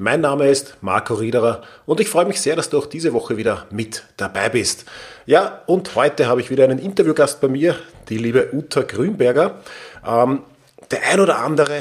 Mein Name ist Marco Riederer und ich freue mich sehr, dass du auch diese Woche wieder mit dabei bist. Ja, und heute habe ich wieder einen Interviewgast bei mir, die liebe Uta Grünberger. Ähm, der ein oder andere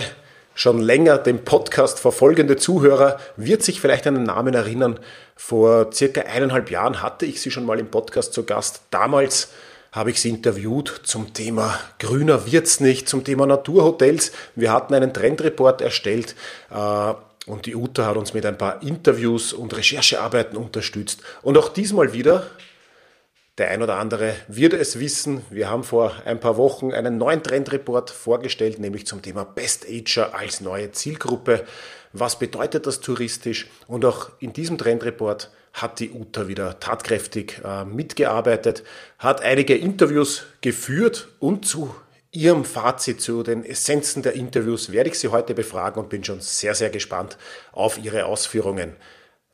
schon länger den Podcast verfolgende Zuhörer wird sich vielleicht an den Namen erinnern. Vor circa eineinhalb Jahren hatte ich sie schon mal im Podcast zu Gast. Damals habe ich sie interviewt zum Thema Grüner wird's nicht, zum Thema Naturhotels. Wir hatten einen Trendreport erstellt äh, und die Uta hat uns mit ein paar Interviews und Recherchearbeiten unterstützt. Und auch diesmal wieder, der ein oder andere wird es wissen, wir haben vor ein paar Wochen einen neuen Trendreport vorgestellt, nämlich zum Thema Best Ager als neue Zielgruppe. Was bedeutet das touristisch? Und auch in diesem Trendreport hat die Uta wieder tatkräftig äh, mitgearbeitet, hat einige Interviews geführt und zu ihrem Fazit, zu den Essenzen der Interviews werde ich sie heute befragen und bin schon sehr, sehr gespannt auf ihre Ausführungen.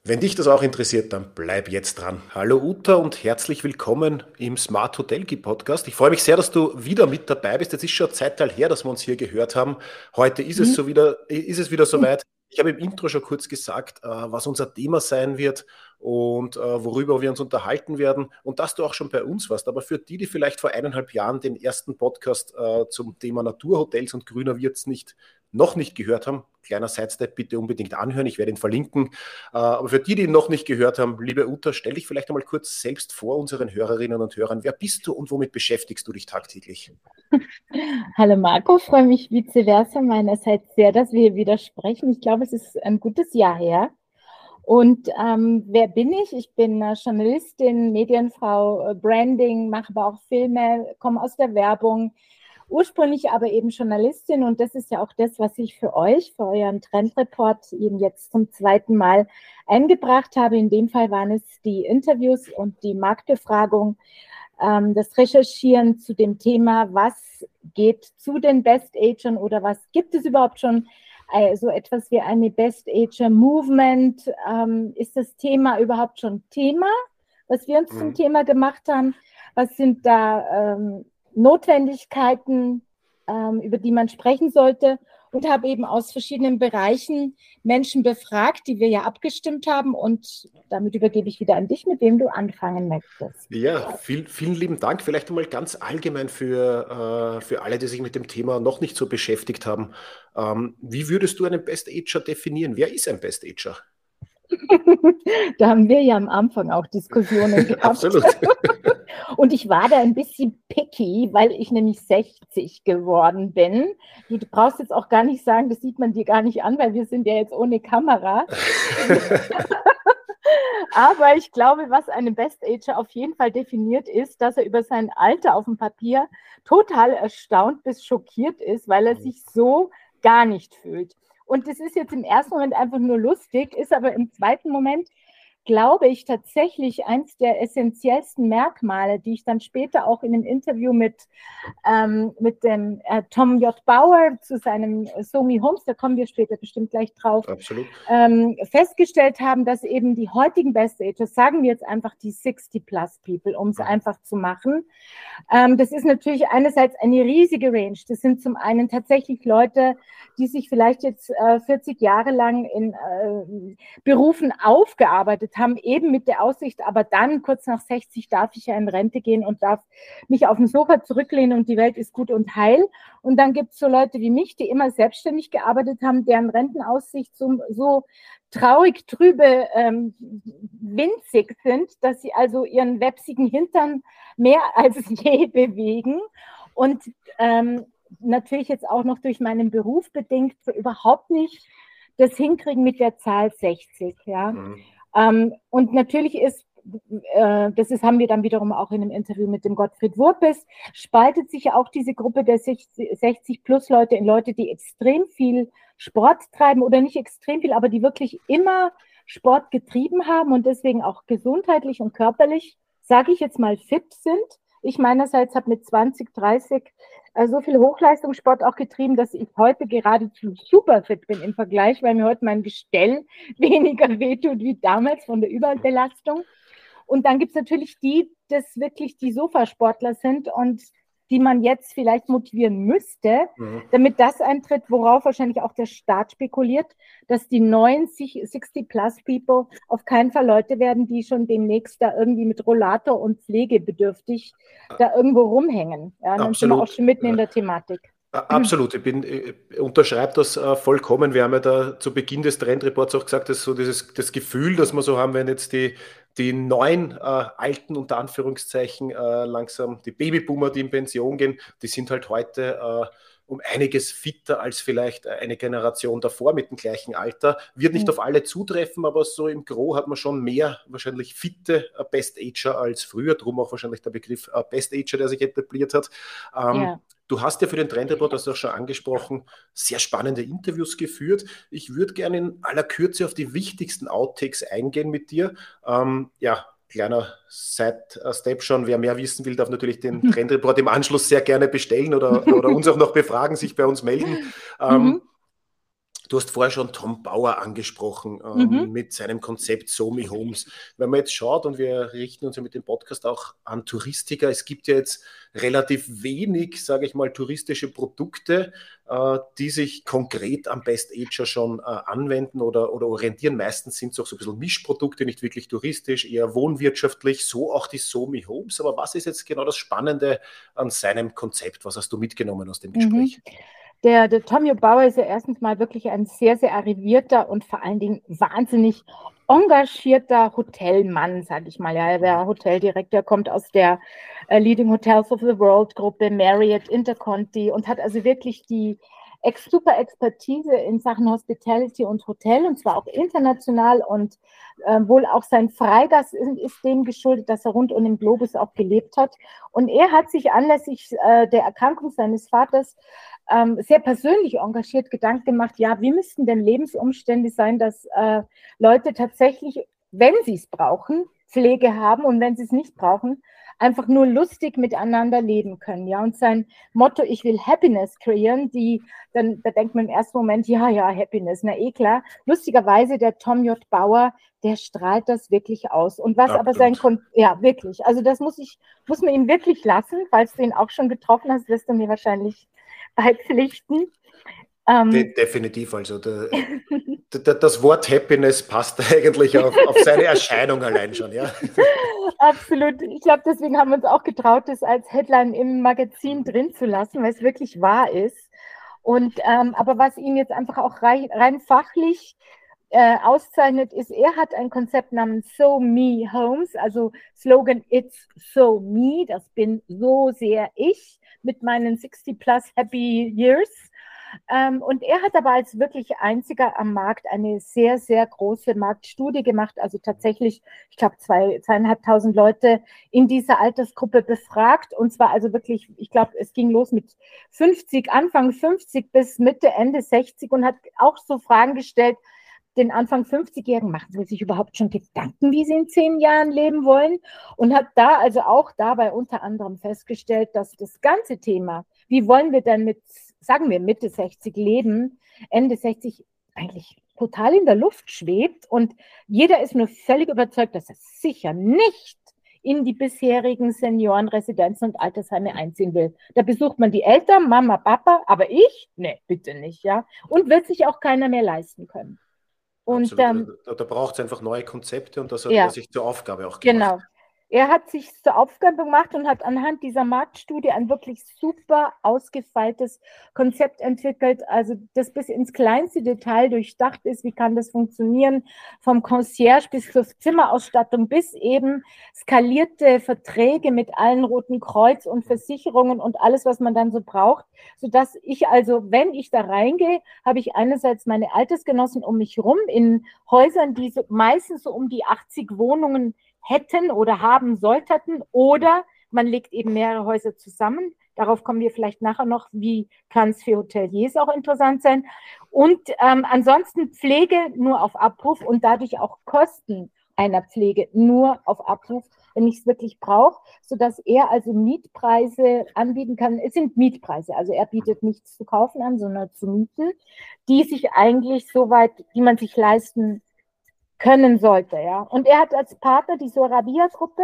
Wenn dich das auch interessiert, dann bleib jetzt dran. Hallo Uta und herzlich willkommen im Smart Hotel Podcast. Ich freue mich sehr, dass du wieder mit dabei bist. Jetzt ist schon Zeitteil her, dass wir uns hier gehört haben. Heute ist es, mhm. so wieder, ist es wieder soweit. Ich habe im Intro schon kurz gesagt, äh, was unser Thema sein wird und äh, worüber wir uns unterhalten werden und dass du auch schon bei uns warst. Aber für die, die vielleicht vor eineinhalb Jahren den ersten Podcast äh, zum Thema Naturhotels und grüner Wirts nicht noch nicht gehört haben, kleiner Sidestep, bitte unbedingt anhören. Ich werde ihn verlinken. Aber für die, die ihn noch nicht gehört haben, liebe Uta, stell dich vielleicht einmal kurz selbst vor unseren Hörerinnen und Hörern. Wer bist du und womit beschäftigst du dich tagtäglich? Hallo Marco, freue mich vice versa meinerseits sehr, dass wir wieder sprechen. Ich glaube, es ist ein gutes Jahr her. Und ähm, wer bin ich? Ich bin äh, Journalistin, Medienfrau, äh, Branding, mache aber auch Filme, komme aus der Werbung, ursprünglich aber eben Journalistin und das ist ja auch das, was ich für euch, für euren Trendreport eben jetzt zum zweiten Mal eingebracht habe. In dem Fall waren es die Interviews und die Marktbefragung, ähm, das Recherchieren zu dem Thema, was geht zu den Best Agern oder was gibt es überhaupt schon so etwas wie eine Best Ager Movement. Ähm, ist das Thema überhaupt schon Thema, was wir uns mhm. zum Thema gemacht haben? Was sind da ähm, Notwendigkeiten, ähm, über die man sprechen sollte? und habe eben aus verschiedenen Bereichen Menschen befragt, die wir ja abgestimmt haben. Und damit übergebe ich wieder an dich, mit wem du anfangen möchtest. Ja, viel, vielen lieben Dank. Vielleicht einmal ganz allgemein für, äh, für alle, die sich mit dem Thema noch nicht so beschäftigt haben. Ähm, wie würdest du einen Best Ager definieren? Wer ist ein Best Ager? da haben wir ja am Anfang auch Diskussionen gehabt. Absolut. Und ich war da ein bisschen picky, weil ich nämlich 60 geworden bin. Du, du, brauchst jetzt auch gar nicht sagen, das sieht man dir gar nicht an, weil wir sind ja jetzt ohne Kamera. Aber ich glaube, was einen Best Ager auf jeden Fall definiert, ist, dass er über sein Alter auf dem Papier total erstaunt bis schockiert ist, weil er sich so gar nicht fühlt. Und das ist jetzt im ersten Moment einfach nur lustig, ist aber im zweiten Moment glaube ich, tatsächlich eins der essentiellsten Merkmale, die ich dann später auch in einem Interview mit, ähm, mit dem äh, Tom J. Bauer zu seinem Somi Homes, da kommen wir später bestimmt gleich drauf, ähm, festgestellt haben, dass eben die heutigen Best Ages, sagen wir jetzt einfach die 60 plus People, um es ja. einfach zu machen. Ähm, das ist natürlich einerseits eine riesige Range. Das sind zum einen tatsächlich Leute, die sich vielleicht jetzt äh, 40 Jahre lang in äh, Berufen aufgearbeitet haben, eben mit der Aussicht, aber dann kurz nach 60 darf ich ja in Rente gehen und darf mich auf dem Sofa zurücklehnen und die Welt ist gut und heil. Und dann gibt es so Leute wie mich, die immer selbstständig gearbeitet haben, deren Rentenaussicht so, so traurig, trübe, ähm, winzig sind, dass sie also ihren websigen Hintern mehr als je bewegen. Und ähm, natürlich jetzt auch noch durch meinen Beruf bedingt überhaupt nicht das hinkriegen mit der Zahl 60. Ja. Mhm. Ähm, und natürlich ist, äh, das ist, haben wir dann wiederum auch in einem Interview mit dem Gottfried Wurpes, spaltet sich ja auch diese Gruppe der 60 plus Leute in Leute, die extrem viel Sport treiben oder nicht extrem viel, aber die wirklich immer Sport getrieben haben und deswegen auch gesundheitlich und körperlich, sage ich jetzt mal, fit sind. Ich meinerseits habe mit 20, 30 äh, so viel Hochleistungssport auch getrieben, dass ich heute geradezu super fit bin im Vergleich, weil mir heute mein Gestell weniger wehtut wie damals von der Überbelastung. Und dann gibt es natürlich die, das wirklich die Sofasportler sind und die man jetzt vielleicht motivieren müsste, mhm. damit das eintritt, worauf wahrscheinlich auch der Staat spekuliert, dass die neuen 60-plus-People auf keinen Fall Leute werden, die schon demnächst da irgendwie mit Rollator und pflegebedürftig da irgendwo rumhängen. Ja, dann sind wir auch schon mitten in der Thematik. Absolut, ich bin, ich unterschreibe das äh, vollkommen. Wir haben ja da zu Beginn des Trendreports auch gesagt, dass so dieses das Gefühl, dass wir so haben, wenn jetzt die, die neuen äh, alten unter Anführungszeichen äh, langsam die Babyboomer, die in Pension gehen, die sind halt heute äh, um einiges fitter als vielleicht eine Generation davor mit dem gleichen Alter. Wird nicht mhm. auf alle zutreffen, aber so im Gro hat man schon mehr wahrscheinlich fitte äh, Best Ager als früher. Drum auch wahrscheinlich der Begriff äh, Best Ager, der sich etabliert hat. Ähm, ja. Du hast ja für den Trendreport, das auch schon angesprochen, sehr spannende Interviews geführt. Ich würde gerne in aller Kürze auf die wichtigsten Outtakes eingehen mit dir. Ähm, ja, kleiner Side-Step schon. Wer mehr wissen will, darf natürlich den Trendreport im Anschluss sehr gerne bestellen oder, oder uns auch noch befragen, sich bei uns melden. Ähm, mhm. Du hast vorher schon Tom Bauer angesprochen ähm, mhm. mit seinem Konzept Somi Homes. Wenn man jetzt schaut und wir richten uns ja mit dem Podcast auch an Touristiker, es gibt ja jetzt relativ wenig, sage ich mal, touristische Produkte, äh, die sich konkret am Best Ager schon äh, anwenden oder, oder orientieren. Meistens sind es auch so ein bisschen Mischprodukte, nicht wirklich touristisch, eher wohnwirtschaftlich, so auch die Somi Homes. Aber was ist jetzt genau das Spannende an seinem Konzept? Was hast du mitgenommen aus dem mhm. Gespräch? Mhm. Der, der Tommy Bauer ist ja erstens mal wirklich ein sehr, sehr arrivierter und vor allen Dingen wahnsinnig engagierter Hotelmann, sage ich mal. Ja, der Hoteldirektor kommt aus der äh, Leading Hotels of the World Gruppe, Marriott, Interconti und hat also wirklich die ex super Expertise in Sachen Hospitality und Hotel und zwar auch international und äh, wohl auch sein Freigas ist, ist, dem geschuldet, dass er rund um den Globus auch gelebt hat. Und er hat sich anlässlich äh, der Erkrankung seines Vaters ähm, sehr persönlich engagiert Gedanken gemacht, ja, wie müssten denn Lebensumstände sein, dass äh, Leute tatsächlich, wenn sie es brauchen, Pflege haben und wenn sie es nicht brauchen, einfach nur lustig miteinander leben können. Ja, und sein Motto, ich will Happiness kreieren, die, dann, da denkt man im ersten Moment, ja, ja, Happiness, na eh klar. Lustigerweise, der Tom J. Bauer, der strahlt das wirklich aus. Und was ja, aber sein, Kon ja, wirklich. Also das muss ich, muss man ihm wirklich lassen, falls du ihn auch schon getroffen hast, wirst du mir wahrscheinlich beipflichten. Ähm, De definitiv, also der, der, das Wort Happiness passt eigentlich auf, auf seine Erscheinung allein schon, ja. Absolut. Ich glaube, deswegen haben wir uns auch getraut, das als Headline im Magazin drin zu lassen, weil es wirklich wahr ist. Und ähm, aber was ihn jetzt einfach auch rein, rein fachlich äh, auszeichnet, ist, er hat ein Konzept namens So Me Homes, also Slogan It's So Me, das bin so sehr ich mit meinen 60 plus Happy Years. Ähm, und er hat aber als wirklich einziger am Markt eine sehr, sehr große Marktstudie gemacht, also tatsächlich, ich glaube, zwei, zweieinhalbtausend Leute in dieser Altersgruppe befragt. Und zwar also wirklich, ich glaube, es ging los mit 50, Anfang 50 bis Mitte, Ende 60 und hat auch so Fragen gestellt, den Anfang 50-Jährigen, machen Sie sich überhaupt schon Gedanken, wie Sie in zehn Jahren leben wollen? Und hat da also auch dabei unter anderem festgestellt, dass das ganze Thema, wie wollen wir denn mit, sagen wir, Mitte 60 leben, Ende 60 eigentlich total in der Luft schwebt und jeder ist nur völlig überzeugt, dass er sicher nicht in die bisherigen Seniorenresidenzen und Altersheime einziehen will. Da besucht man die Eltern, Mama, Papa, aber ich? Nee, bitte nicht, ja. Und wird sich auch keiner mehr leisten können. Und ähm, da, da braucht es einfach neue Konzepte und das hat ja, er sich zur Aufgabe auch gemacht. Genau. Er hat sich zur Aufgabe gemacht und hat anhand dieser Marktstudie ein wirklich super ausgefeiltes Konzept entwickelt, also das bis ins kleinste Detail durchdacht ist, wie kann das funktionieren, vom Concierge bis zur Zimmerausstattung, bis eben skalierte Verträge mit allen Roten Kreuz und Versicherungen und alles, was man dann so braucht, sodass ich also, wenn ich da reingehe, habe ich einerseits meine Altersgenossen um mich rum in Häusern, die so, meistens so um die 80 Wohnungen hätten oder haben sollten oder man legt eben mehrere Häuser zusammen. Darauf kommen wir vielleicht nachher noch, wie kann es für Hoteliers auch interessant sein. Und ähm, ansonsten Pflege nur auf Abruf und dadurch auch Kosten einer Pflege nur auf Abruf wenn ich es wirklich brauche, sodass er also Mietpreise anbieten kann. Es sind Mietpreise, also er bietet nichts zu kaufen an, sondern zu mieten, die sich eigentlich soweit, die man sich leisten können sollte. Ja. Und er hat als Partner die Sorabia-Gruppe,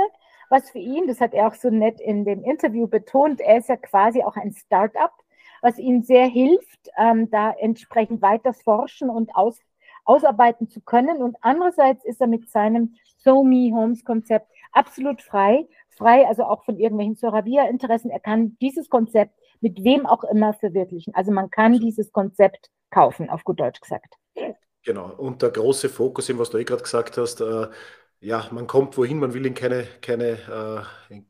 was für ihn, das hat er auch so nett in dem Interview betont, er ist ja quasi auch ein Start-up, was ihm sehr hilft, ähm, da entsprechend weiter forschen und aus, ausarbeiten zu können. Und andererseits ist er mit seinem So Me Homes Konzept absolut frei, frei also auch von irgendwelchen Soravia-Interessen. Er kann dieses Konzept mit wem auch immer verwirklichen. Also man kann dieses Konzept kaufen, auf gut Deutsch gesagt. Genau, und der große Fokus, was du eh gerade gesagt hast, äh, ja, man kommt wohin, man will in keine, keine äh, äh,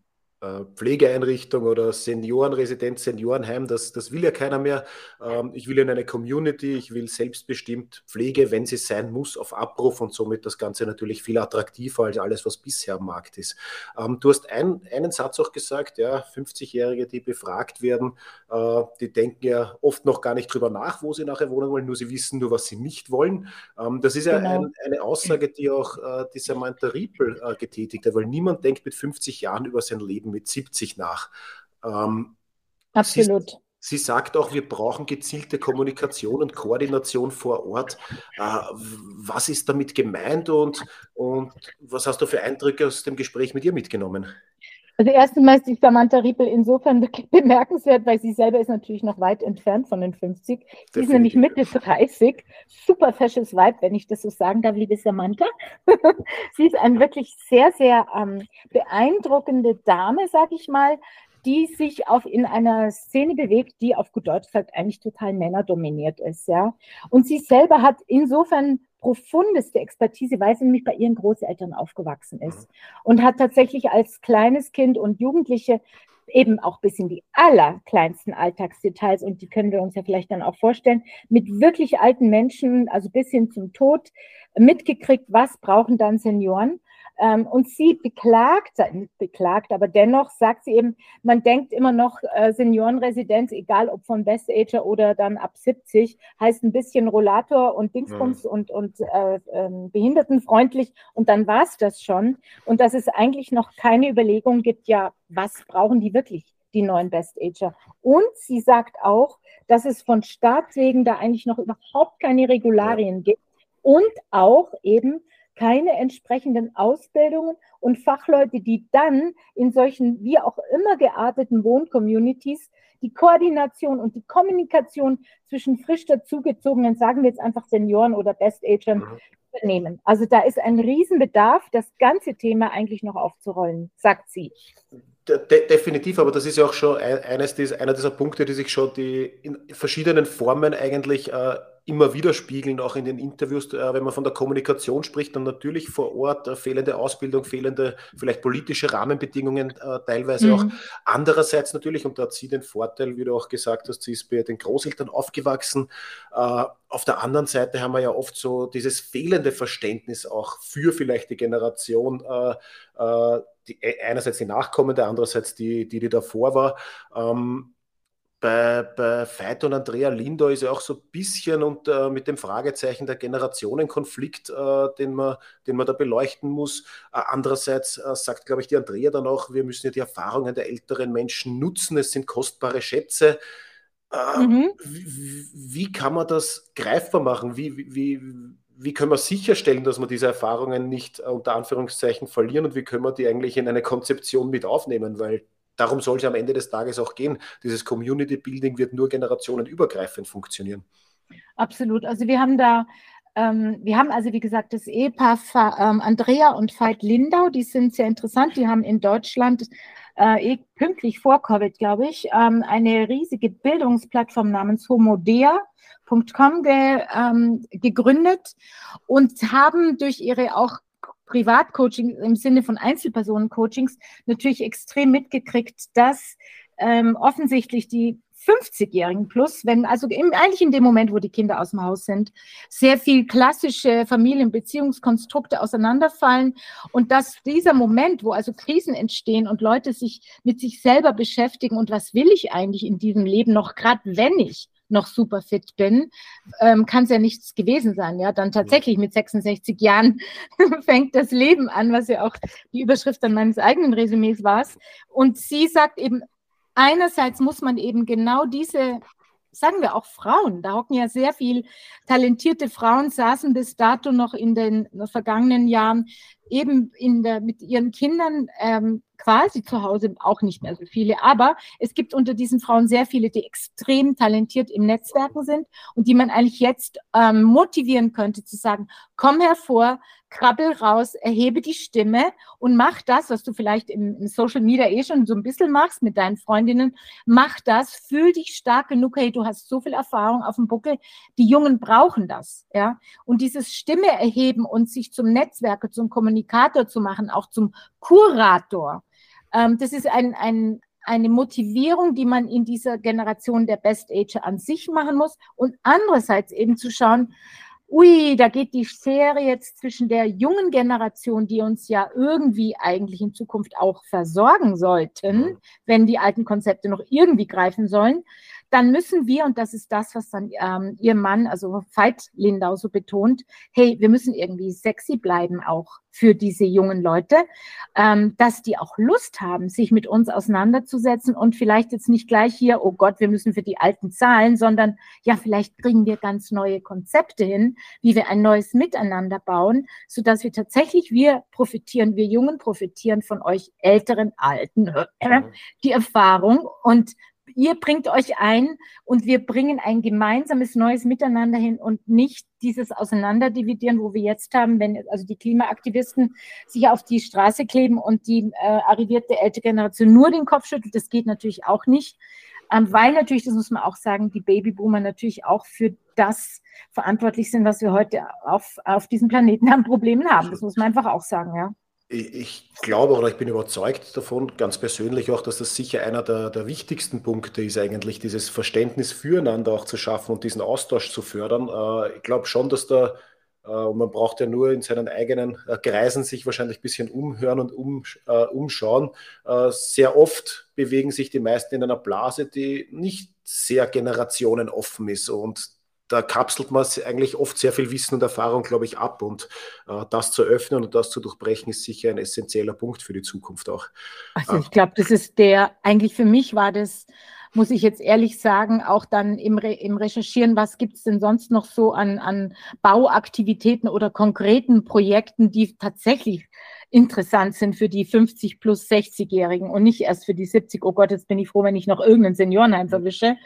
Pflegeeinrichtung oder Seniorenresidenz, Seniorenheim, das, das will ja keiner mehr. Ähm, ich will in eine Community, ich will selbstbestimmt Pflege, wenn sie sein muss, auf Abruf und somit das Ganze natürlich viel attraktiver als alles, was bisher am Markt ist. Ähm, du hast ein, einen Satz auch gesagt, ja, 50-Jährige, die befragt werden, äh, die denken ja oft noch gar nicht drüber nach, wo sie nachher wohnen wollen, nur sie wissen nur, was sie nicht wollen. Ähm, das ist ja genau. ein, eine Aussage, die auch äh, die Samantha Riepel getätigt hat, weil niemand denkt mit 50 Jahren über sein Leben mit 70 nach. Ähm, Absolut. Sie, sie, sagt auch, wir brauchen gezielte Kommunikation und Koordination vor Ort. Äh, was ist damit gemeint und, und was hast du für Eindrücke aus dem Gespräch mit ihr mitgenommen? Also erstmal ist die Samantha Riepel insofern bemerkenswert, weil sie selber ist natürlich noch weit entfernt von den 50. Sie ist nämlich Mitte 30. Super fesches Vibe, wenn ich das so sagen darf, liebe Samantha. sie ist eine wirklich sehr, sehr ähm, beeindruckende Dame, sag ich mal, die sich auf in einer Szene bewegt, die auf gut Deutsch gesagt eigentlich total männerdominiert ist, ja. Und sie selber hat insofern profundeste Expertise, weil sie nämlich bei ihren Großeltern aufgewachsen ist mhm. und hat tatsächlich als kleines Kind und Jugendliche eben auch bis in die allerkleinsten Alltagsdetails, und die können wir uns ja vielleicht dann auch vorstellen, mit wirklich alten Menschen, also bis hin zum Tod, mitgekriegt, was brauchen dann Senioren. Ähm, und sie beklagt, nicht beklagt, aber dennoch sagt sie eben, man denkt immer noch, äh, Seniorenresidenz, egal ob von Best Ager oder dann ab 70, heißt ein bisschen Rollator und Dingsbums mhm. und, und äh, äh, behindertenfreundlich und dann war es das schon. Und dass es eigentlich noch keine Überlegung gibt, ja, was brauchen die wirklich? die neuen Best Ager. Und sie sagt auch, dass es von Staat wegen da eigentlich noch überhaupt keine Regularien ja. gibt und auch eben keine entsprechenden Ausbildungen und Fachleute, die dann in solchen wie auch immer gearteten Wohncommunities die Koordination und die Kommunikation zwischen frisch dazugezogenen, sagen wir jetzt einfach Senioren oder Best-Agern, mhm. übernehmen. Also da ist ein Riesenbedarf, das ganze Thema eigentlich noch aufzurollen, sagt sie. De definitiv, aber das ist ja auch schon eines dieser, einer dieser Punkte, die sich schon die in verschiedenen Formen eigentlich äh, immer widerspiegeln, auch in den Interviews, äh, wenn man von der Kommunikation spricht, dann natürlich vor Ort äh, fehlende Ausbildung, fehlende vielleicht politische Rahmenbedingungen äh, teilweise mhm. auch. Andererseits natürlich, und da hat sie den Vorteil, wie du auch gesagt hast, sie ist bei den Großeltern aufgewachsen. Äh, auf der anderen Seite haben wir ja oft so dieses fehlende Verständnis auch für vielleicht die Generation, äh, die, e, einerseits die Nachkommende, andererseits die, die, die davor war. Ähm, bei, bei Veit und Andrea Lindo ist ja auch so ein bisschen und, äh, mit dem Fragezeichen der Generationenkonflikt, äh, den, man, den man da beleuchten muss. Äh, andererseits äh, sagt, glaube ich, die Andrea dann auch, wir müssen ja die Erfahrungen der älteren Menschen nutzen, es sind kostbare Schätze. Äh, mhm. Wie, wie, kann man das greifbar machen? Wie, wie, wie können wir sicherstellen, dass wir diese Erfahrungen nicht äh, unter Anführungszeichen verlieren und wie können wir die eigentlich in eine Konzeption mit aufnehmen? Weil darum soll es am Ende des Tages auch gehen. Dieses Community Building wird nur generationenübergreifend funktionieren. Absolut. Also wir haben da ähm, wir haben also, wie gesagt, das Ehepaar ähm, Andrea und Veit Lindau, die sind sehr interessant. Die haben in Deutschland äh, eh pünktlich vor Covid, glaube ich, ähm, eine riesige Bildungsplattform namens homodea.com ge, ähm, gegründet und haben durch ihre auch Privatcoaching im Sinne von Einzelpersonen-Coachings natürlich extrem mitgekriegt, dass ähm, offensichtlich die 50-Jährigen plus, wenn also im, eigentlich in dem Moment, wo die Kinder aus dem Haus sind, sehr viel klassische Familienbeziehungskonstrukte auseinanderfallen und dass dieser Moment, wo also Krisen entstehen und Leute sich mit sich selber beschäftigen und was will ich eigentlich in diesem Leben noch, gerade wenn ich noch super fit bin, ähm, kann es ja nichts gewesen sein. Ja, dann tatsächlich mit 66 Jahren fängt das Leben an, was ja auch die Überschrift an meines eigenen Resümees war. Und sie sagt eben, einerseits muss man eben genau diese sagen wir auch Frauen, da hocken ja sehr viel talentierte Frauen, saßen bis dato noch in den vergangenen Jahren eben in der, mit ihren Kindern ähm, quasi zu Hause, auch nicht mehr so viele, aber es gibt unter diesen Frauen sehr viele, die extrem talentiert im Netzwerken sind und die man eigentlich jetzt ähm, motivieren könnte zu sagen, komm hervor, krabbel raus, erhebe die Stimme und mach das, was du vielleicht im, im, Social Media eh schon so ein bisschen machst mit deinen Freundinnen. Mach das, fühl dich stark genug. Hey, du hast so viel Erfahrung auf dem Buckel. Die Jungen brauchen das, ja. Und dieses Stimme erheben und sich zum Netzwerker, zum Kommunikator zu machen, auch zum Kurator. Ähm, das ist ein, ein, eine Motivierung, die man in dieser Generation der Best Ager an sich machen muss und andererseits eben zu schauen, ui, da geht die Schere jetzt zwischen der jungen Generation, die uns ja irgendwie eigentlich in Zukunft auch versorgen sollten, wenn die alten Konzepte noch irgendwie greifen sollen, dann müssen wir, und das ist das, was dann ähm, ihr Mann, also Veit Lindau so betont, hey, wir müssen irgendwie sexy bleiben auch für diese jungen Leute, ähm, dass die auch Lust haben, sich mit uns auseinanderzusetzen und vielleicht jetzt nicht gleich hier, oh Gott, wir müssen für die Alten zahlen, sondern ja, vielleicht kriegen wir ganz neue Konzepte hin, wie wir ein neues Miteinander bauen, sodass wir tatsächlich, wir profitieren, wir Jungen profitieren von euch Älteren, Alten, äh, die Erfahrung und ihr bringt euch ein und wir bringen ein gemeinsames neues Miteinander hin und nicht dieses Auseinanderdividieren, wo wir jetzt haben, wenn also die Klimaaktivisten sich auf die Straße kleben und die äh, arrivierte ältere Generation nur den Kopf schüttelt. Das geht natürlich auch nicht, ähm, weil natürlich, das muss man auch sagen, die Babyboomer natürlich auch für das verantwortlich sind, was wir heute auf, auf diesem Planeten an Problemen haben. Das muss man einfach auch sagen, ja ich glaube oder ich bin überzeugt davon, ganz persönlich auch, dass das sicher einer der, der, wichtigsten Punkte ist, eigentlich dieses Verständnis füreinander auch zu schaffen und diesen Austausch zu fördern. Äh, ich glaube schon, dass da, äh, und man braucht ja nur in seinen eigenen äh, Kreisen sich wahrscheinlich ein bisschen umhören und um, umschauen. Sehr oft bewegen sich die meisten in einer Blase, die nicht sehr generationenoffen ist und da kapselt man eigentlich oft sehr viel Wissen und Erfahrung, glaube ich, ab. Und äh, das zu öffnen und das zu durchbrechen, ist sicher ein essentieller Punkt für die Zukunft auch. Also ich glaube, das ist der, eigentlich für mich war das, muss ich jetzt ehrlich sagen, auch dann im, Re im Recherchieren, was gibt es denn sonst noch so an, an Bauaktivitäten oder konkreten Projekten, die tatsächlich interessant sind für die 50 plus 60-Jährigen und nicht erst für die 70. Oh Gott, jetzt bin ich froh, wenn ich noch irgendeinen Seniorenheim verwische.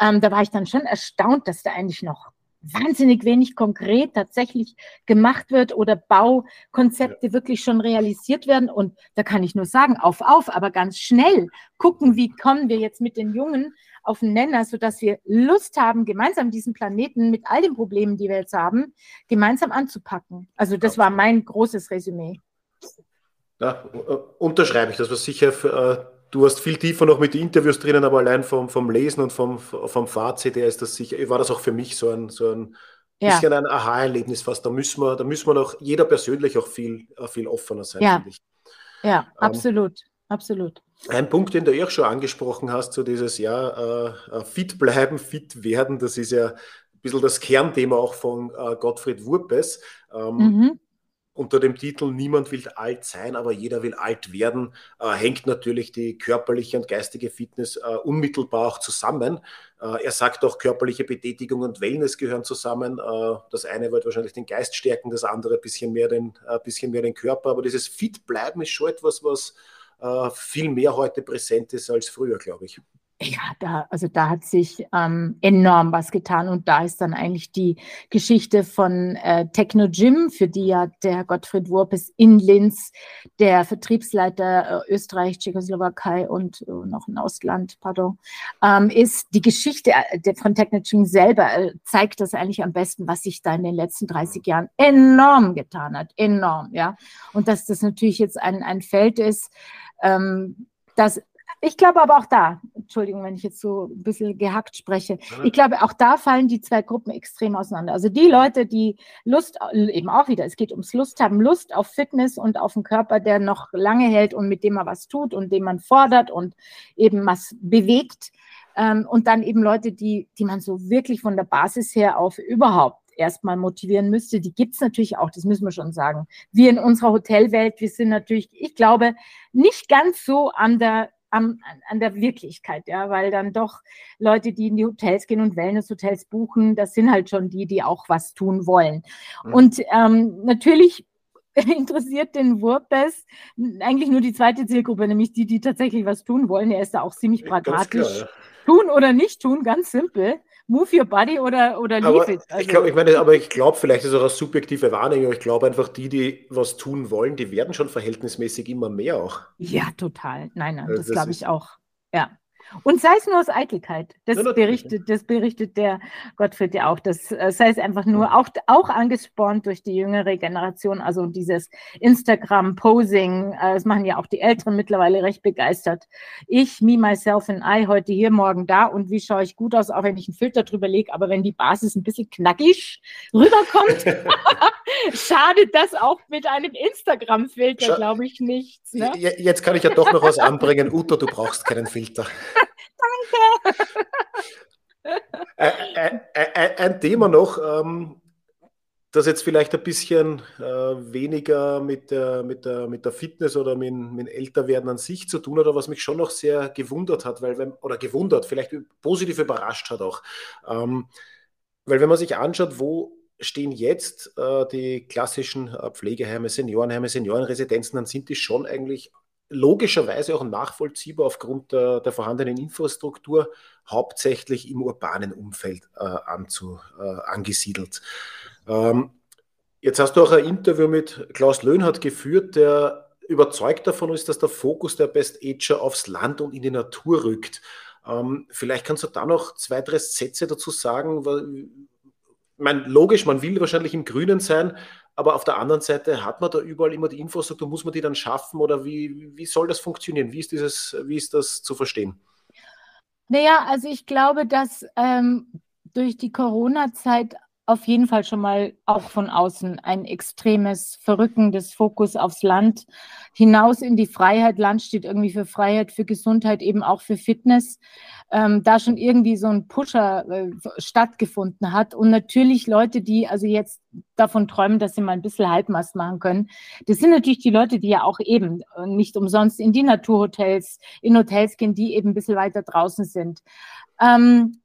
Ähm, da war ich dann schon erstaunt, dass da eigentlich noch wahnsinnig wenig konkret tatsächlich gemacht wird oder Baukonzepte ja. wirklich schon realisiert werden. Und da kann ich nur sagen, auf, auf, aber ganz schnell gucken, wie kommen wir jetzt mit den Jungen auf den Nenner, sodass wir Lust haben, gemeinsam diesen Planeten mit all den Problemen, die wir jetzt haben, gemeinsam anzupacken. Also das war mein großes Resümee. Ja, äh, unterschreibe ich, das war sicher, für, äh, du hast viel tiefer noch mit Interviews drinnen, aber allein vom, vom Lesen und vom, vom Fazit her ist das sicher, war das auch für mich so ein, so ein ja. bisschen ein Aha-Erlebnis fast. Da müssen wir, da müssen wir noch jeder persönlich auch viel, äh, viel offener sein, ja. finde ich. Ja, ähm, absolut, absolut. Ein Punkt, den du auch schon angesprochen hast, so dieses ja, äh, fit bleiben, fit werden, das ist ja ein bisschen das Kernthema auch von äh, Gottfried Wurpes. Ähm, mhm unter dem Titel Niemand will alt sein, aber jeder will alt werden, äh, hängt natürlich die körperliche und geistige Fitness äh, unmittelbar auch zusammen. Äh, er sagt auch, körperliche Betätigung und Wellness gehören zusammen. Äh, das eine wird wahrscheinlich den Geist stärken, das andere ein bisschen mehr den, äh, bisschen mehr den Körper. Aber dieses Fit-Bleiben ist schon etwas, was äh, viel mehr heute präsent ist als früher, glaube ich ja, da, also da hat sich ähm, enorm was getan und da ist dann eigentlich die Geschichte von äh, Techno Gym, für die ja der Gottfried Wurpes in Linz, der Vertriebsleiter äh, Österreich, Tschechoslowakei und äh, noch ein Ausland, pardon, ähm, ist die Geschichte äh, von Techno Gym selber äh, zeigt das eigentlich am besten, was sich da in den letzten 30 Jahren enorm getan hat, enorm, ja, und dass das natürlich jetzt ein, ein Feld ist, ähm, das ich glaube aber auch da, Entschuldigung, wenn ich jetzt so ein bisschen gehackt spreche, ich glaube auch da fallen die zwei Gruppen extrem auseinander. Also die Leute, die Lust, eben auch wieder, es geht ums Lust haben, Lust auf Fitness und auf einen Körper, der noch lange hält und mit dem man was tut und dem man fordert und eben was bewegt. Ähm, und dann eben Leute, die, die man so wirklich von der Basis her auf überhaupt erstmal motivieren müsste. Die gibt es natürlich auch, das müssen wir schon sagen. Wir in unserer Hotelwelt, wir sind natürlich, ich glaube, nicht ganz so an der an, an der Wirklichkeit, ja, weil dann doch Leute, die in die Hotels gehen und Wellnesshotels buchen, das sind halt schon die, die auch was tun wollen. Mhm. Und ähm, natürlich interessiert den WordPress eigentlich nur die zweite Zielgruppe, nämlich die, die tatsächlich was tun wollen. Er ist da auch ziemlich pragmatisch. Tun oder nicht tun, ganz simpel move your body oder, oder leave it. Also, ich, glaub, ich meine, aber ich glaube, vielleicht ist es auch eine subjektive Wahrnehmung. Ich glaube einfach, die, die was tun wollen, die werden schon verhältnismäßig immer mehr auch. Ja, total. Nein, nein, das, das glaube ich auch. Ja. Und sei es nur aus Eitelkeit. Das, ja, berichtet, das berichtet der Gottfried ja auch. Das äh, sei es einfach nur, auch, auch angespornt durch die jüngere Generation, also dieses Instagram-Posing, äh, das machen ja auch die Älteren mittlerweile recht begeistert. Ich, me, myself and I, heute hier, morgen da und wie schaue ich gut aus, auch wenn ich einen Filter drüber lege, aber wenn die Basis ein bisschen knackig rüberkommt, schadet das auch mit einem Instagram-Filter, glaube ich, nichts. Ne? Jetzt kann ich ja doch noch was anbringen. Uta, du brauchst keinen Filter. Ein, ein, ein, Thema noch, ähm, das jetzt vielleicht ein bisschen äh, weniger mit der, mit, der, mit der Fitness oder mit, mit Älterwerden an sich zu tun hat, aber was mich schon noch sehr gewundert hat, weil oder gewundert, vielleicht positiv überrascht hat auch. Ähm, weil wenn man sich anschaut, wo stehen jetzt äh, die klassischen äh, Pflegeheime, Seniorenheime, Seniorenresidenzen, dann sind die schon eigentlich logischerweise auch nachvollziehbar aufgrund der, der vorhandenen Infrastruktur, hauptsächlich im urbanen Umfeld äh, anzu, äh, angesiedelt. Ähm, jetzt hast du auch ein Interview mit Klaus Löhnhardt geführt, der überzeugt davon ist, dass der Fokus der Best Ager aufs Land und in die Natur rückt. Ähm, vielleicht kannst du da noch zwei, drei Sätze dazu sagen. Weil, ich logisch, man will wahrscheinlich im Grünen sein, aber auf der anderen Seite hat man da überall immer die Infrastruktur, muss man die dann schaffen oder wie, wie soll das funktionieren? Wie ist, dieses, wie ist das zu verstehen? Naja, also ich glaube, dass ähm, durch die Corona-Zeit auf jeden Fall schon mal auch von außen ein extremes Verrücken des Fokus aufs Land hinaus in die Freiheit. Land steht irgendwie für Freiheit, für Gesundheit, eben auch für Fitness. Ähm, da schon irgendwie so ein Pusher äh, stattgefunden hat. Und natürlich Leute, die also jetzt davon träumen, dass sie mal ein bisschen Halbmast machen können. Das sind natürlich die Leute, die ja auch eben äh, nicht umsonst in die Naturhotels, in Hotels gehen, die eben ein bisschen weiter draußen sind. Ähm,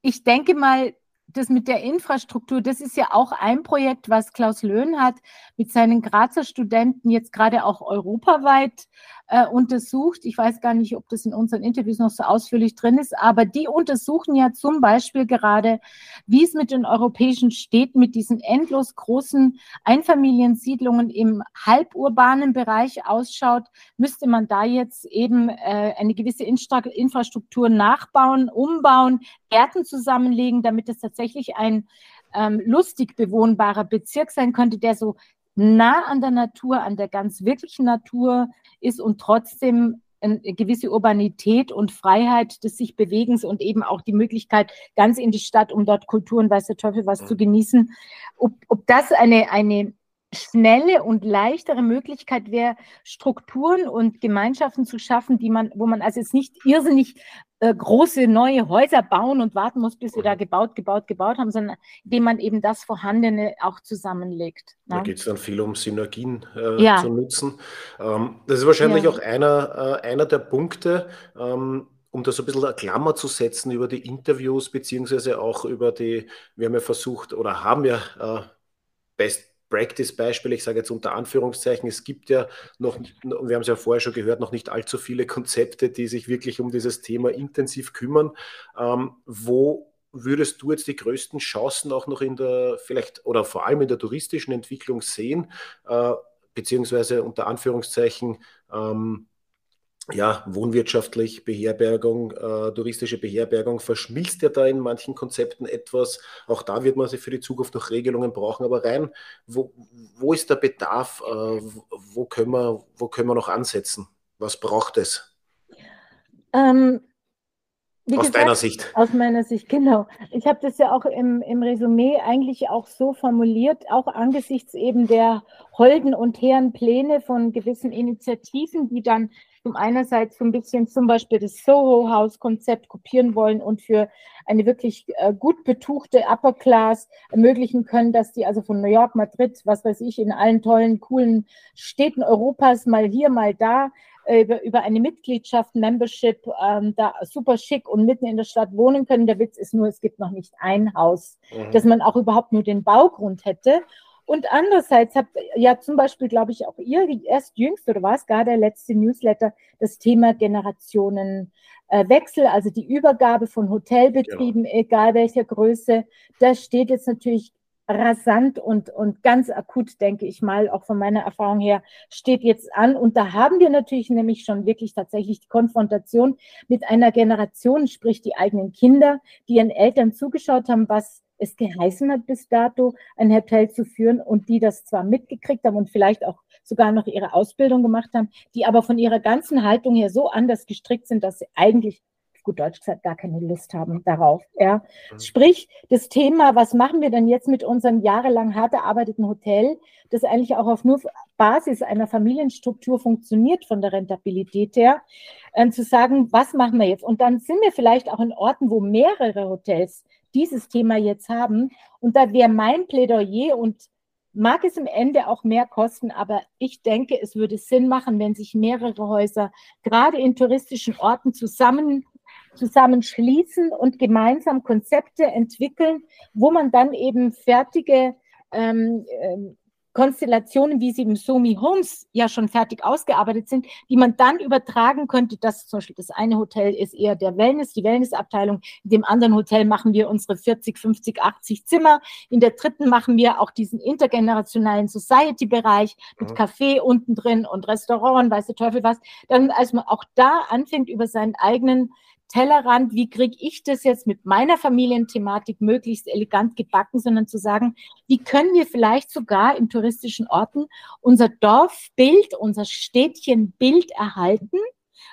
ich denke mal, das mit der Infrastruktur, das ist ja auch ein Projekt, was Klaus Löhn hat mit seinen Grazer Studenten jetzt gerade auch europaweit äh, untersucht. Ich weiß gar nicht, ob das in unseren Interviews noch so ausführlich drin ist, aber die untersuchen ja zum Beispiel gerade, wie es mit den europäischen Städten, mit diesen endlos großen Einfamiliensiedlungen im halburbanen Bereich ausschaut. Müsste man da jetzt eben äh, eine gewisse Infrastruktur nachbauen, umbauen, Gärten zusammenlegen, damit es tatsächlich ein ähm, lustig bewohnbarer Bezirk sein könnte, der so nah an der Natur, an der ganz wirklichen Natur ist und trotzdem eine gewisse Urbanität und Freiheit des sich Bewegens und eben auch die Möglichkeit ganz in die Stadt, um dort Kultur und weiß der Teufel was zu genießen. Ob, ob das eine, eine schnelle und leichtere Möglichkeit wäre, Strukturen und Gemeinschaften zu schaffen, die man, wo man also jetzt nicht irrsinnig äh, große neue Häuser bauen und warten muss, bis wir da gebaut, gebaut, gebaut haben, sondern indem man eben das Vorhandene auch zusammenlegt. Ne? Da geht es dann viel um Synergien äh, ja. zu nutzen. Ähm, das ist wahrscheinlich ja. auch einer, äh, einer der Punkte, ähm, um da so ein bisschen eine Klammer zu setzen über die Interviews, beziehungsweise auch über die, wir haben ja versucht oder haben ja äh, Best Practice-Beispiel, ich sage jetzt unter Anführungszeichen, es gibt ja noch, wir haben es ja vorher schon gehört, noch nicht allzu viele Konzepte, die sich wirklich um dieses Thema intensiv kümmern. Ähm, wo würdest du jetzt die größten Chancen auch noch in der, vielleicht oder vor allem in der touristischen Entwicklung sehen, äh, beziehungsweise unter Anführungszeichen, ähm, ja, wohnwirtschaftlich, Beherbergung, äh, touristische Beherbergung verschmilzt ja da in manchen Konzepten etwas. Auch da wird man sich für die Zukunft noch Regelungen brauchen. Aber rein, wo, wo ist der Bedarf? Äh, wo, können wir, wo können wir noch ansetzen? Was braucht es? Ähm, aus gesagt, deiner Sicht. Aus meiner Sicht, genau. Ich habe das ja auch im, im Resümee eigentlich auch so formuliert, auch angesichts eben der holden und hehren Pläne von gewissen Initiativen, die dann zum einerseits so ein bisschen zum Beispiel das Soho-House-Konzept kopieren wollen und für eine wirklich äh, gut betuchte Upper Class ermöglichen können, dass die also von New York, Madrid, was weiß ich, in allen tollen, coolen Städten Europas mal hier, mal da äh, über, über eine Mitgliedschaft, Membership, ähm, da super schick und mitten in der Stadt wohnen können. Der Witz ist nur, es gibt noch nicht ein Haus, mhm. dass man auch überhaupt nur den Baugrund hätte. Und andererseits habt ja zum Beispiel, glaube ich, auch ihr erst jüngst oder war es gar der letzte Newsletter, das Thema Generationenwechsel, also die Übergabe von Hotelbetrieben, genau. egal welcher Größe. Das steht jetzt natürlich rasant und, und ganz akut, denke ich mal, auch von meiner Erfahrung her, steht jetzt an. Und da haben wir natürlich nämlich schon wirklich tatsächlich die Konfrontation mit einer Generation, sprich die eigenen Kinder, die ihren Eltern zugeschaut haben, was es geheißen hat, bis dato ein Hotel zu führen und die das zwar mitgekriegt haben und vielleicht auch sogar noch ihre Ausbildung gemacht haben, die aber von ihrer ganzen Haltung her so anders gestrickt sind, dass sie eigentlich gut Deutsch gesagt, gar keine Lust haben darauf. Ja. Mhm. Sprich, das Thema, was machen wir denn jetzt mit unserem jahrelang hart erarbeiteten Hotel, das eigentlich auch auf nur Basis einer Familienstruktur funktioniert von der Rentabilität her, äh, zu sagen, was machen wir jetzt? Und dann sind wir vielleicht auch in Orten, wo mehrere Hotels dieses Thema jetzt haben. Und da wäre mein Plädoyer und mag es im Ende auch mehr kosten, aber ich denke, es würde Sinn machen, wenn sich mehrere Häuser gerade in touristischen Orten zusammen zusammenschließen und gemeinsam Konzepte entwickeln, wo man dann eben fertige ähm, ähm Konstellationen, wie sie im Somi Homes ja schon fertig ausgearbeitet sind, die man dann übertragen könnte. Das zum Beispiel das eine Hotel ist eher der Wellness, die Wellnessabteilung. In dem anderen Hotel machen wir unsere 40, 50, 80 Zimmer. In der dritten machen wir auch diesen intergenerationalen Society-Bereich mit mhm. Café unten drin und Restaurant, weiß der Teufel was. Dann, als man auch da anfängt, über seinen eigenen Tellerrand, wie kriege ich das jetzt mit meiner Familienthematik möglichst elegant gebacken, sondern zu sagen, wie können wir vielleicht sogar in touristischen Orten unser Dorfbild, unser Städtchenbild erhalten,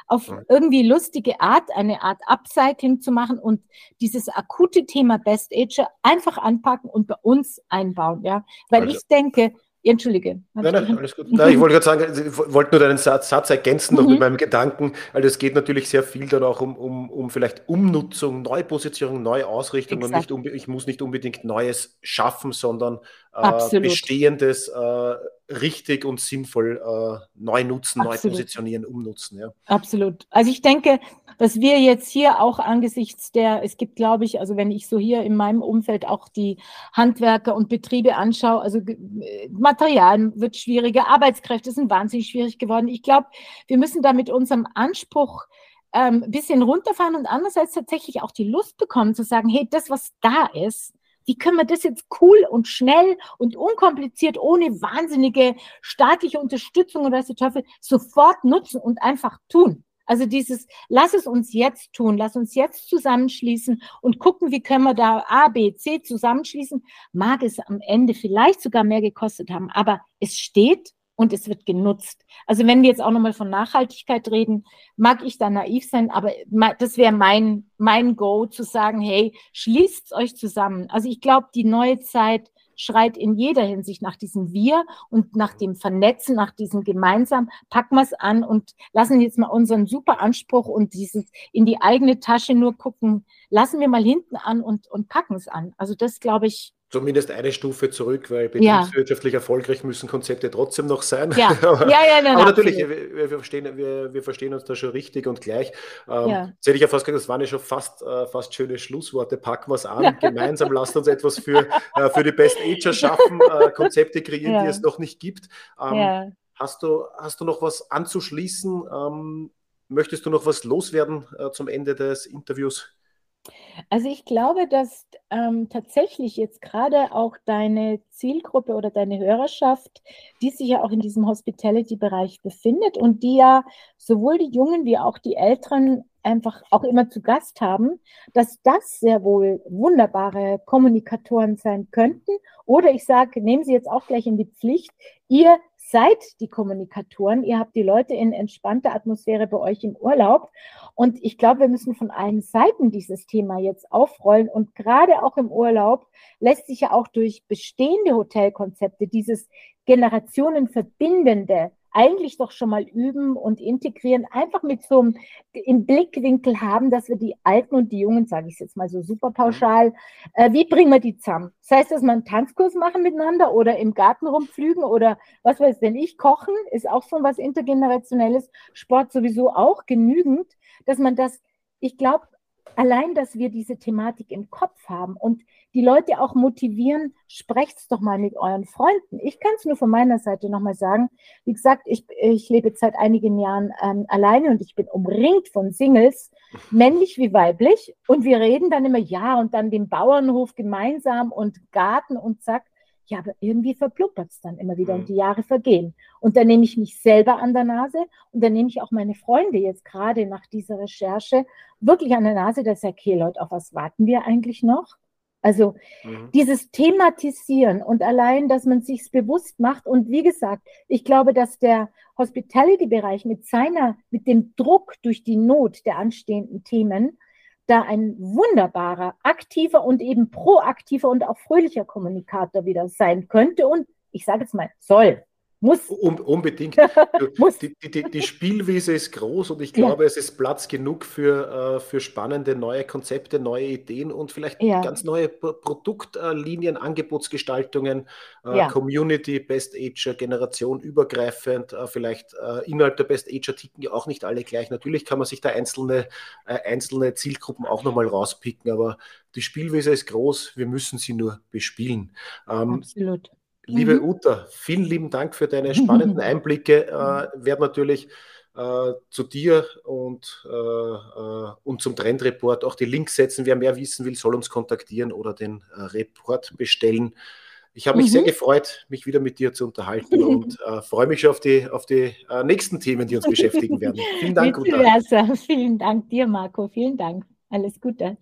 auf irgendwie lustige Art, eine Art Upcycling zu machen und dieses akute Thema Best Ager einfach anpacken und bei uns einbauen, ja. Weil also, ich denke, Entschuldige. Nein, nein, alles gut. Nein, ich wollte gerade sagen, ich wollte nur deinen Satz, Satz ergänzen noch mhm. mit meinem Gedanken, weil es geht natürlich sehr viel dann auch um, um, um vielleicht Umnutzung, Neupositionierung, Neuausrichtung Exakt. und nicht, ich muss nicht unbedingt Neues schaffen, sondern äh, Bestehendes äh, richtig und sinnvoll äh, neu nutzen, Absolut. neu positionieren, umnutzen. Ja. Absolut. Also ich denke, dass wir jetzt hier auch angesichts der, es gibt, glaube ich, also wenn ich so hier in meinem Umfeld auch die Handwerker und Betriebe anschaue, also äh, Material wird schwieriger, Arbeitskräfte sind wahnsinnig schwierig geworden. Ich glaube, wir müssen da mit unserem Anspruch ein ähm, bisschen runterfahren und andererseits tatsächlich auch die Lust bekommen zu sagen, hey, das, was da ist, wie können wir das jetzt cool und schnell und unkompliziert, ohne wahnsinnige staatliche Unterstützung oder so Teufel, sofort nutzen und einfach tun? Also dieses, lass es uns jetzt tun, lass uns jetzt zusammenschließen und gucken, wie können wir da A, B, C zusammenschließen. Mag es am Ende vielleicht sogar mehr gekostet haben, aber es steht und es wird genutzt. Also wenn wir jetzt auch nochmal von Nachhaltigkeit reden, mag ich da naiv sein, aber das wäre mein, mein Go zu sagen, hey, schließt euch zusammen. Also ich glaube, die neue Zeit schreit in jeder Hinsicht nach diesem Wir und nach dem Vernetzen, nach diesem gemeinsam, packen wir es an und lassen jetzt mal unseren super Anspruch und dieses in die eigene Tasche nur gucken, lassen wir mal hinten an und, und packen es an. Also das glaube ich, zumindest eine Stufe zurück, weil betriebswirtschaftlich ja. erfolgreich müssen Konzepte trotzdem noch sein. Ja, aber, ja, ja, nein, aber natürlich, wir, wir, verstehen, wir, wir, verstehen uns da schon richtig und gleich. Ähm, ja. Jetzt hätte ich ja fast gesagt, das waren ja schon fast, äh, fast schöne Schlussworte. Packen wir es an, gemeinsam lasst uns etwas für, äh, für die Best Ager schaffen, äh, Konzepte kreieren, die es noch nicht gibt. Ähm, hast, du, hast du noch was anzuschließen? Ähm, möchtest du noch was loswerden äh, zum Ende des Interviews? Also ich glaube, dass ähm, tatsächlich jetzt gerade auch deine Zielgruppe oder deine Hörerschaft, die sich ja auch in diesem Hospitality-Bereich befindet und die ja sowohl die Jungen wie auch die Älteren einfach auch immer zu Gast haben, dass das sehr wohl wunderbare Kommunikatoren sein könnten. Oder ich sage, nehmen Sie jetzt auch gleich in die Pflicht, ihr seid die Kommunikatoren, ihr habt die Leute in entspannter Atmosphäre bei euch im Urlaub. Und ich glaube, wir müssen von allen Seiten dieses Thema jetzt aufrollen. Und gerade auch im Urlaub lässt sich ja auch durch bestehende Hotelkonzepte dieses generationenverbindende eigentlich doch schon mal üben und integrieren, einfach mit so einem im Blickwinkel haben, dass wir die Alten und die Jungen, sage ich jetzt mal so super pauschal, äh, wie bringen wir die zusammen? Das heißt, dass wir einen Tanzkurs machen miteinander oder im Garten rumflügen oder was weiß denn ich, kochen ist auch so was intergenerationelles, Sport sowieso auch genügend, dass man das, ich glaube, allein, dass wir diese Thematik im Kopf haben und die Leute auch motivieren, sprecht es doch mal mit euren Freunden. Ich kann es nur von meiner Seite nochmal sagen. Wie gesagt, ich, ich lebe seit einigen Jahren ähm, alleine und ich bin umringt von Singles, männlich wie weiblich. Und wir reden dann immer, ja, und dann den Bauernhof gemeinsam und Garten und zack. Ja, aber irgendwie verpluppert es dann immer wieder mhm. und die Jahre vergehen. Und dann nehme ich mich selber an der Nase und dann nehme ich auch meine Freunde jetzt gerade nach dieser Recherche wirklich an der Nase, dass ich sage, okay, Leute, auf was warten wir eigentlich noch? Also mhm. dieses Thematisieren und allein, dass man sich bewusst macht. Und wie gesagt, ich glaube, dass der Hospitality-Bereich mit seiner, mit dem Druck durch die Not der anstehenden Themen da ein wunderbarer, aktiver und eben proaktiver und auch fröhlicher Kommunikator wieder sein könnte und ich sage jetzt mal soll. Muss. Um, unbedingt. Muss. Die, die, die, Spielwiese ist groß und ich glaube, ja. es ist Platz genug für, äh, für spannende neue Konzepte, neue Ideen und vielleicht ja. ganz neue Produktlinien, Angebotsgestaltungen, äh, ja. Community, Best Ager, Generation übergreifend, äh, vielleicht innerhalb der Best Ager ticken ja auch nicht alle gleich. Natürlich kann man sich da einzelne, einzelne Zielgruppen auch nochmal rauspicken, aber die Spielwiese ist groß, wir müssen sie nur bespielen. Ähm, Absolut. Liebe mhm. Uta, vielen lieben Dank für deine spannenden Einblicke. Äh, werde natürlich äh, zu dir und, äh, äh, und zum Trendreport auch die Links setzen. Wer mehr wissen will, soll uns kontaktieren oder den äh, Report bestellen. Ich habe mich mhm. sehr gefreut, mich wieder mit dir zu unterhalten und äh, freue mich schon auf die, auf die nächsten Themen, die uns beschäftigen werden. Vielen Dank, Uta. Vielen Dank dir, Marco. Vielen Dank. Alles Gute.